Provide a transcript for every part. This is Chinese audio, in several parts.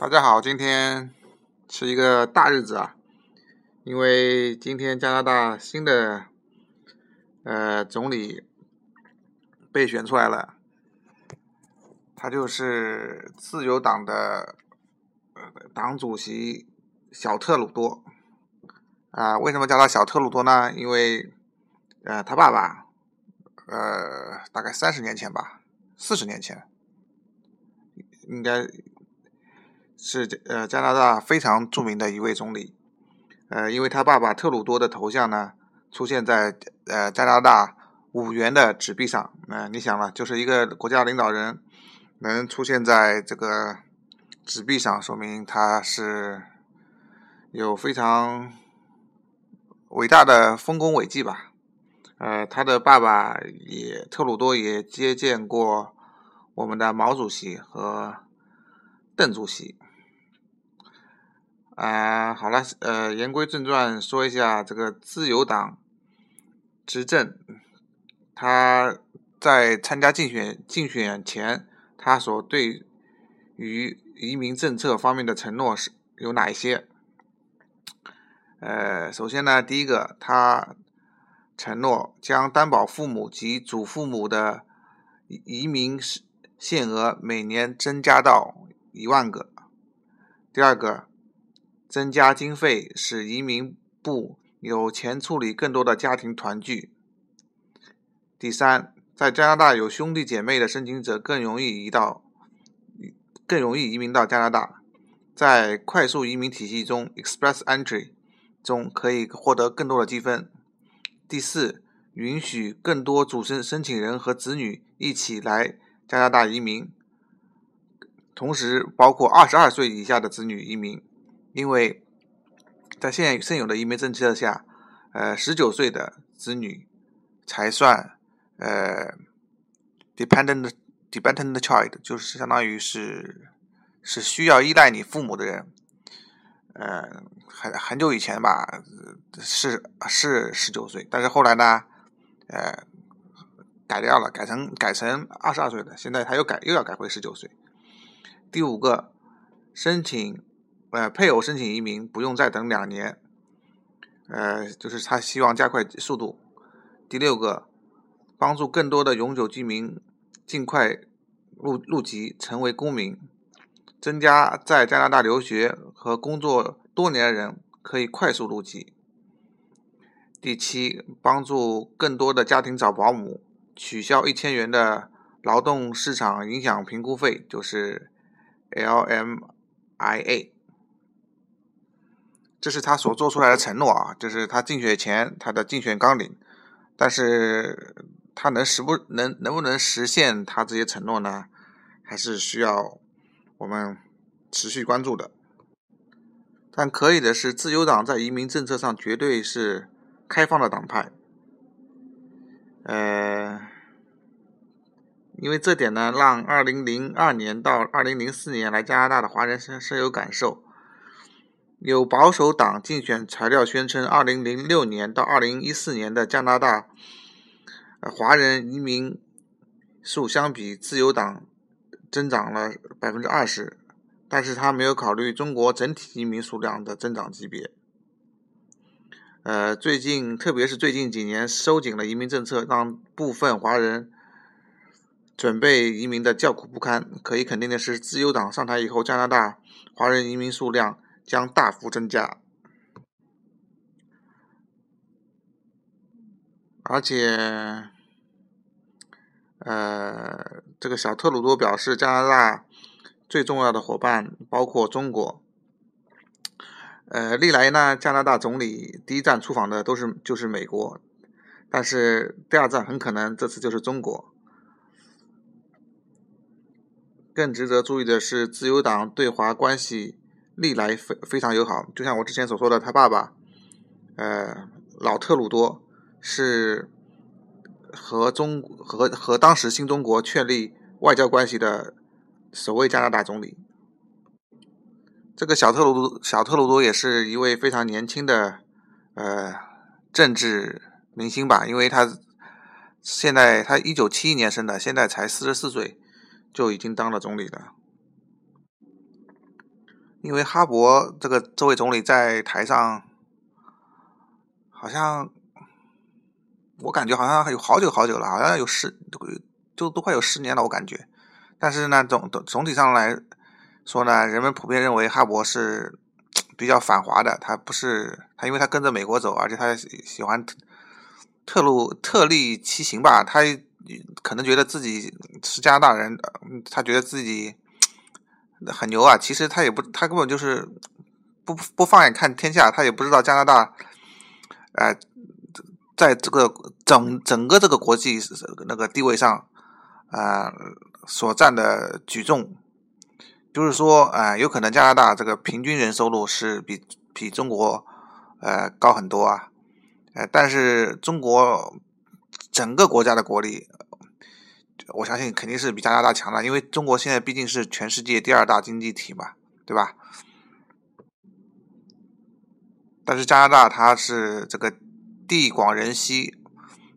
大家好，今天是一个大日子啊，因为今天加拿大新的呃总理被选出来了，他就是自由党的呃党主席小特鲁多啊。为什么叫他小特鲁多呢？因为呃他爸爸呃大概三十年前吧，四十年前应该。是呃加拿大非常著名的一位总理，呃，因为他爸爸特鲁多的头像呢出现在呃加拿大五元的纸币上，呃，你想了，就是一个国家领导人能出现在这个纸币上，说明他是有非常伟大的丰功伟绩吧。呃，他的爸爸也特鲁多也接见过我们的毛主席和邓主席。啊，好了，呃，言归正传，说一下这个自由党执政，他在参加竞选竞选前，他所对于移民政策方面的承诺是有哪一些？呃，首先呢，第一个，他承诺将担保父母及祖父母的移民限额每年增加到一万个。第二个。增加经费，使移民部有钱处理更多的家庭团聚。第三，在加拿大有兄弟姐妹的申请者更容易移到，更容易移民到加拿大，在快速移民体系中 （Express Entry） 中可以获得更多的积分。第四，允许更多主申申请人和子女一起来加拿大移民，同时包括二十二岁以下的子女移民。因为在现现有的移民政策下，呃，十九岁的子女才算呃 dependent dependent child，就是相当于是是需要依赖你父母的人。呃，很很久以前吧，是是十九岁，但是后来呢，呃，改掉了，改成改成二十二岁的，现在他又改又要改回十九岁。第五个，申请。呃，配偶申请移民不用再等两年，呃，就是他希望加快速度。第六个，帮助更多的永久居民尽快入入籍成为公民，增加在加拿大留学和工作多年的人可以快速入籍。第七，帮助更多的家庭找保姆，取消一千元的劳动市场影响评估费，就是 LMIA。这是他所做出来的承诺啊，这是他竞选前他的竞选纲领，但是他能实不能能不能实现他这些承诺呢？还是需要我们持续关注的。但可以的是，自由党在移民政策上绝对是开放的党派，呃，因为这点呢，让二零零二年到二零零四年来加拿大的华人深深有感受。有保守党竞选材料宣称，2006年到2014年的加拿大华人移民数相比自由党增长了百分之二十，但是他没有考虑中国整体移民数量的增长级别。呃，最近特别是最近几年收紧了移民政策，让部分华人准备移民的叫苦不堪。可以肯定的是，自由党上台以后，加拿大华人移民数量。将大幅增加，而且，呃，这个小特鲁多表示，加拿大最重要的伙伴包括中国。呃，历来呢，加拿大总理第一站出访的都是就是美国，但是第二站很可能这次就是中国。更值得注意的是，自由党对华关系。历来非非常友好，就像我之前所说的，他爸爸，呃，老特鲁多是和中和和当时新中国确立外交关系的首位加拿大总理。这个小特鲁多小特鲁多也是一位非常年轻的呃政治明星吧，因为他现在他一九七一年生的，现在才四十四岁，就已经当了总理了。因为哈勃这个这位总理在台上，好像我感觉好像有好久好久了，好像有十都都快有十年了，我感觉。但是呢，总总体上来说呢，人们普遍认为哈勃是比较反华的，他不是他，因为他跟着美国走，而且他喜欢特路特立其行吧，他可能觉得自己是加拿大人，他觉得自己。很牛啊！其实他也不，他根本就是不不放眼看天下，他也不知道加拿大，呃，在这个整整个这个国际那个地位上，啊，所占的举重，就是说，啊，有可能加拿大这个平均人收入是比比中国呃高很多啊，呃，但是中国整个国家的国力。我相信肯定是比加拿大强的，因为中国现在毕竟是全世界第二大经济体嘛，对吧？但是加拿大它是这个地广人稀，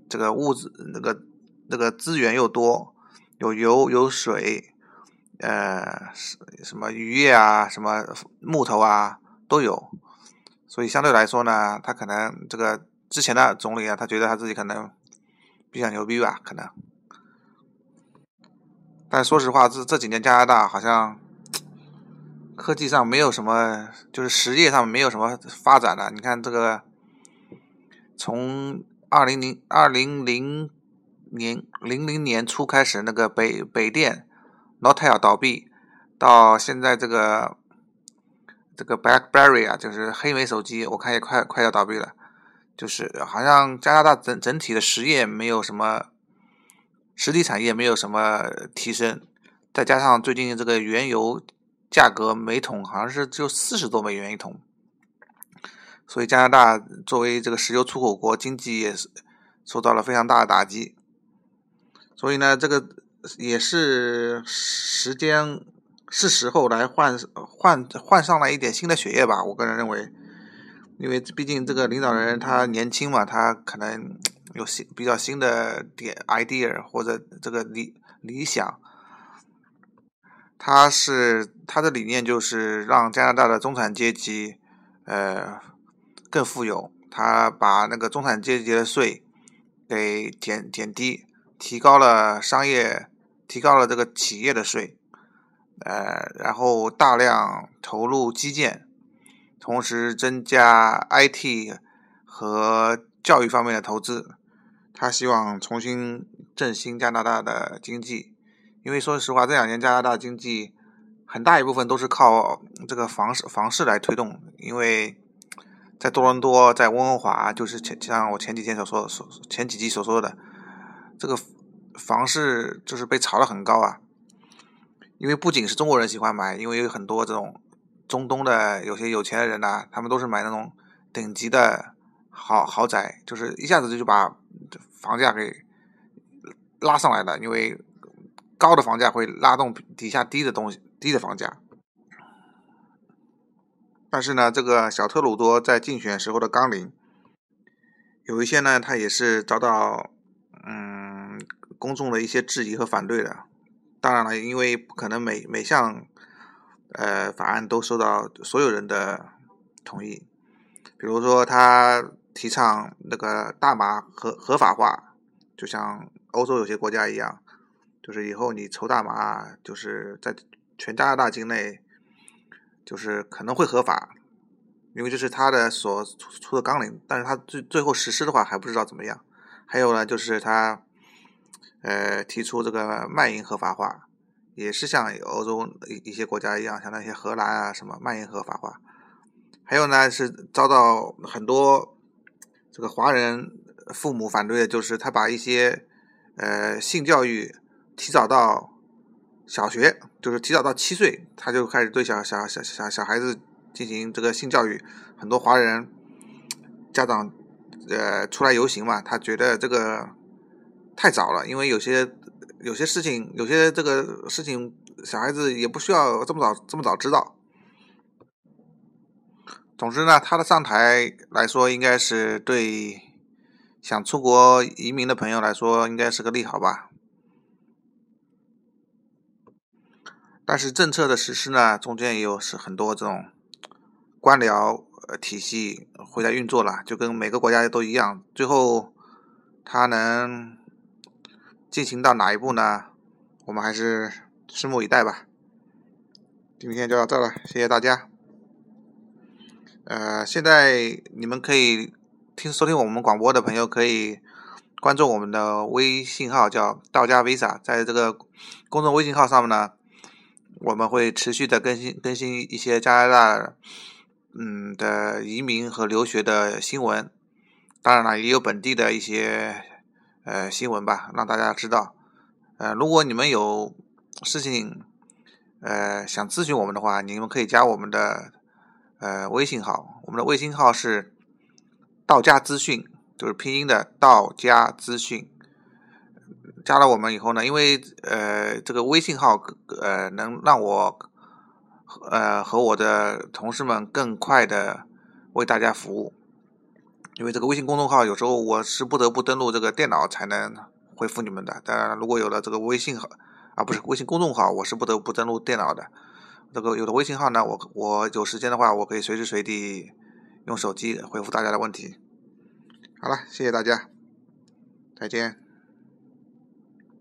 这个物质那个那个资源又多，有油有水，呃，什么渔业啊，什么木头啊都有，所以相对来说呢，他可能这个之前的总理啊，他觉得他自己可能比较牛逼吧，可能。但说实话，这这几年加拿大好像科技上没有什么，就是实业上没有什么发展的。你看这个，从二零零二零零年零零年初开始，那个北北电 Notel 倒闭，到现在这个这个 BlackBerry 啊，就是黑莓手机，我看也快快要倒闭了。就是好像加拿大整整体的实业没有什么。实体产业没有什么提升，再加上最近这个原油价格每桶好像是只有四十多美元一桶，所以加拿大作为这个石油出口国，经济也是受到了非常大的打击。所以呢，这个也是时间是时候来换换换上来一点新的血液吧。我个人认为，因为毕竟这个领导人他年轻嘛，他可能。有新比较新的点 idea 或者这个理理想，他是他的理念就是让加拿大的中产阶级呃更富有，他把那个中产阶级的税给减减低，提高了商业提高了这个企业的税，呃，然后大量投入基建，同时增加 IT 和教育方面的投资。他希望重新振兴加拿大的经济，因为说实话，这两年加拿大经济很大一部分都是靠这个房市房市来推动。因为在多伦多，在温哥华，就是前像我前几天所说所前几集所说的，这个房市就是被炒得很高啊。因为不仅是中国人喜欢买，因为有很多这种中东的有些有钱的人呐，他们都是买那种顶级的豪豪宅，就是一下子就就把。房价给拉上来了，因为高的房价会拉动底下低的东西，低的房价。但是呢，这个小特鲁多在竞选时候的纲领，有一些呢，他也是遭到嗯公众的一些质疑和反对的。当然了，因为不可能每每项呃法案都受到所有人的同意，比如说他。提倡那个大麻合合法化，就像欧洲有些国家一样，就是以后你抽大麻，就是在全加拿大境内，就是可能会合法，因为这是他的所出的纲领，但是他最最后实施的话还不知道怎么样。还有呢，就是他呃提出这个卖淫合法化，也是像欧洲一一些国家一样，像那些荷兰啊什么卖淫合法化。还有呢，是遭到很多。这个华人父母反对的就是他把一些呃性教育提早到小学，就是提早到七岁，他就开始对小小小小小孩子进行这个性教育。很多华人家长呃出来游行嘛，他觉得这个太早了，因为有些有些事情，有些这个事情小孩子也不需要这么早这么早知道。总之呢，他的上台来说，应该是对想出国移民的朋友来说，应该是个利好吧。但是政策的实施呢，中间也有是很多这种官僚呃体系会在运作了，就跟每个国家都一样。最后它能进行到哪一步呢？我们还是拭目以待吧。今天就到这了，谢谢大家。呃，现在你们可以听收听我们广播的朋友可以关注我们的微信号，叫道家 Visa，在这个公众微信号上面呢。我们会持续的更新更新一些加拿大嗯的移民和留学的新闻，当然了，也有本地的一些呃新闻吧，让大家知道。呃，如果你们有事情呃想咨询我们的话，你们可以加我们的呃微信号，我们的微信号是道家资讯，就是拼音的道家资讯。加了我们以后呢，因为呃这个微信号呃能让我呃和我的同事们更快的为大家服务，因为这个微信公众号有时候我是不得不登录这个电脑才能回复你们的。当然，如果有了这个微信号啊不是微信公众号，我是不得不登录电脑的。这个有的微信号呢，我我有时间的话，我可以随时随地用手机回复大家的问题。好了，谢谢大家，再见。